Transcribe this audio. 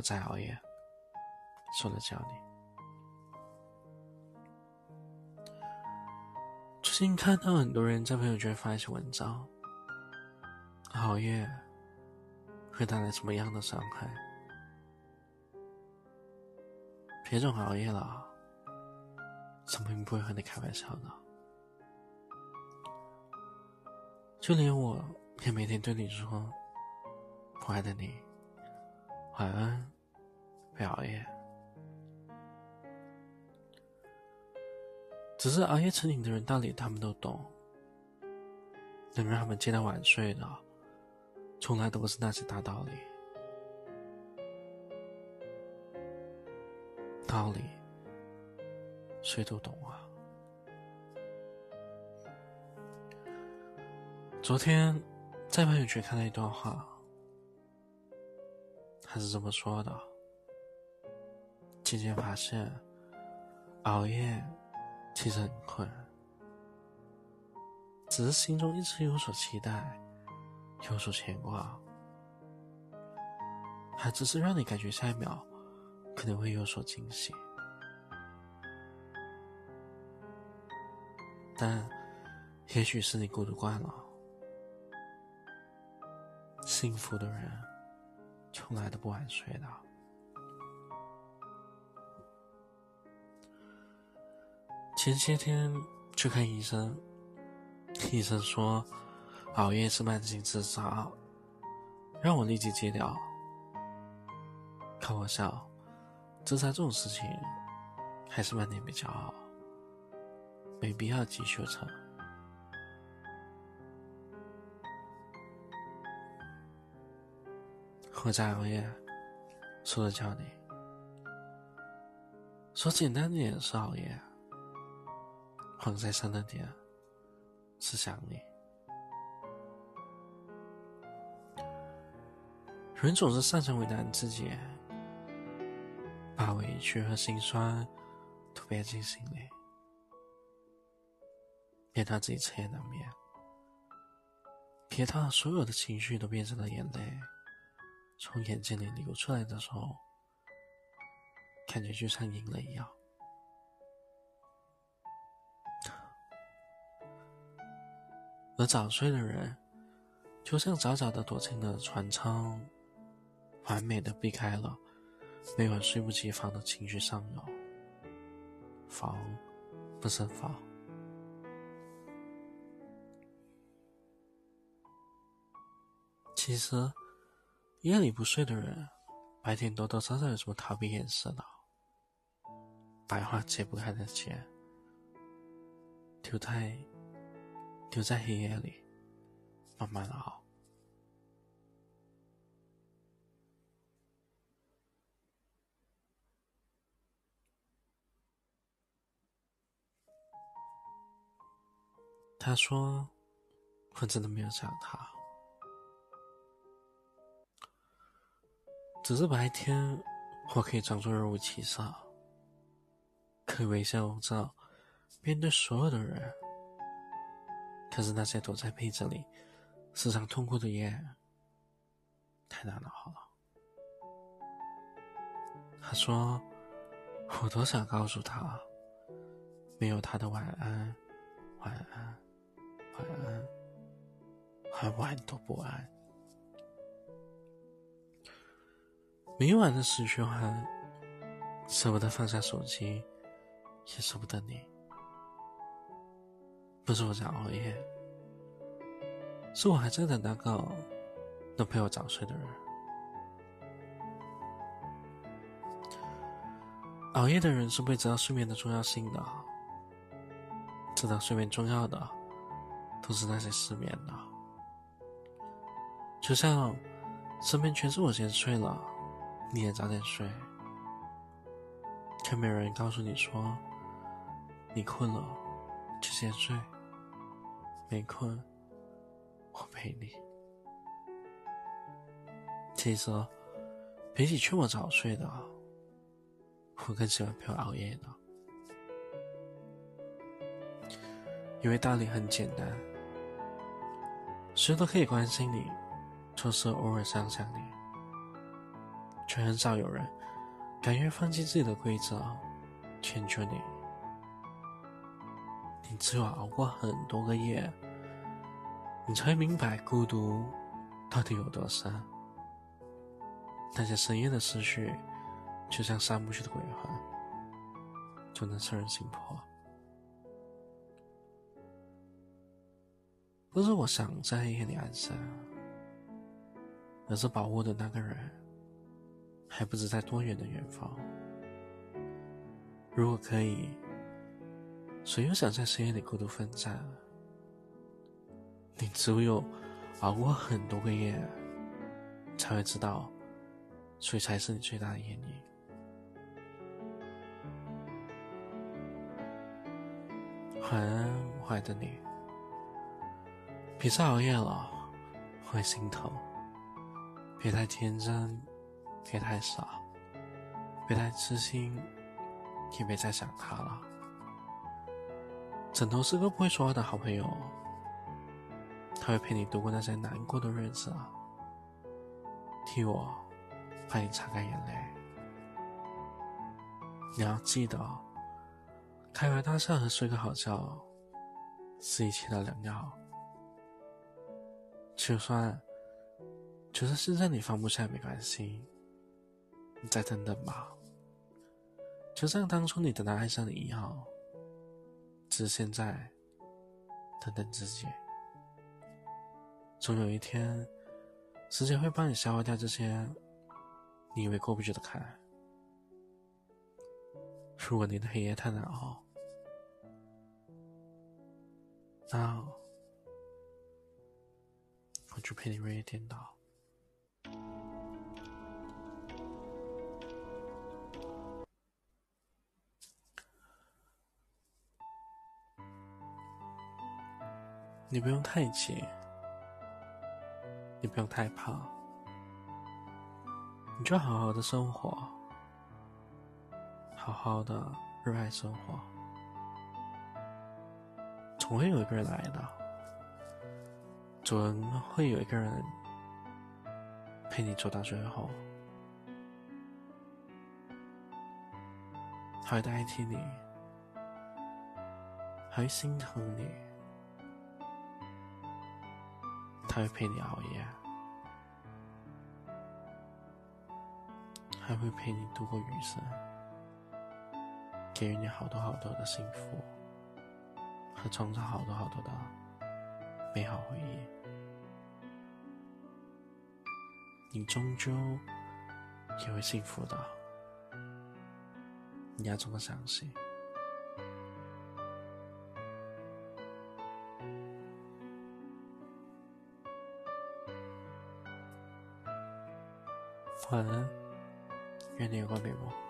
或再熬夜，说了教你。最近看到很多人在朋友圈发一些文章，熬夜会带来什么样的伤害？别总熬夜了，生病不会和你开玩笑的。就连我也每天对你说：“我爱的你，晚安，别熬夜。”只是熬夜成瘾的人，道理他们都懂，能让他们接到晚睡的，从来都不是那些大道理。道理，谁都懂啊。昨天在朋友圈看了一段话，他是这么说的：渐渐发现，熬夜其实很困，只是心中一直有所期待，有所牵挂，还只是让你感觉下一秒可能会有所惊喜，但也许是你孤独惯了。幸福的人，从来都不晚睡的。前些天去看医生，医生说熬夜是慢性自杀，让我立即戒掉。开玩笑，自杀这种事情，还是慢点比较好，没必要急修成。我在熬夜，说了叫你。说简单点是熬夜，放再深的点是想你。人总是擅长为难自己，把委屈和心酸都憋进心里，别让自己彻夜难眠，别让所有的情绪都变成了眼泪。从眼睛里流出来的时候，感觉就像赢了一样。而早睡的人，就像早早的躲进了船舱，完美的避开了每晚猝不及防的情绪上涌。防，不胜防。其实。夜里不睡的人，白天多多少少有什么逃避掩饰的，白花解不开的结，丢在丢在黑夜里，慢慢熬。他说：“我真的没有想他。”只是白天，我可以装作若无其事，可以微笑容照面对所有的人。可是那些躲在被子里，时常痛哭的夜，太难熬了。他说：“我多想告诉他，没有他的晚安，晚安，晚安，晚晚都不安。”每晚的死循环，舍不得放下手机，也舍不得你。不是我在熬夜，是我还在等那个能陪我早睡的人。熬夜的人是不会知道睡眠的重要性的，知道睡眠重要的，都是那些失眠的。就像身边全是我先睡了。你也早点睡，可没有人告诉你说，你困了就先睡，没困我陪你。其实比起劝我早睡的，我更喜欢陪我熬夜的，因为道理很简单，谁都可以关心你，就是偶尔想想你。却很少有人敢于放弃自己的规则，迁就你。你只有熬过很多个夜，你才明白孤独到底有多深。那些深夜的思绪，就像散不去的鬼魂，总能刺人心魄。不是我想在黑夜里安身，而是保护的那个人，还不知在多远的远方。如果可以，谁又想在深夜里孤独奋战？你只有熬过很多个夜，才会知道，谁才是你最大的阴影。晚安，我爱的你。别再熬夜了，会心疼。别太天真，别太傻，别太痴心，也别再想他了。枕头是个不会说话的好朋友，他会陪你度过那些难过的日子，替我帮你擦干眼泪。你要记得，开怀大笑和睡个好觉是一切的良药。就算，就算现在你放不下也没关系，你再等等吧。就像当初你等他爱上你一样，只是现在等等自己。总有一天，时间会帮你消化掉这些你以为过不去的坎。如果你的黑夜太难熬，那。我就陪你日夜颠倒。你不用太急，你不用太怕，你就好好的生活，好好的热爱生活，总会有一个人来的。总会有一个人陪你走到最后，他会代替你，他会心疼你，他会陪你熬夜，还会陪你度过余生，给予你好多好多的幸福，和创造好多好多的美好回忆。你终究也会幸福的，你要这么相信。晚安，愿你有个美梦。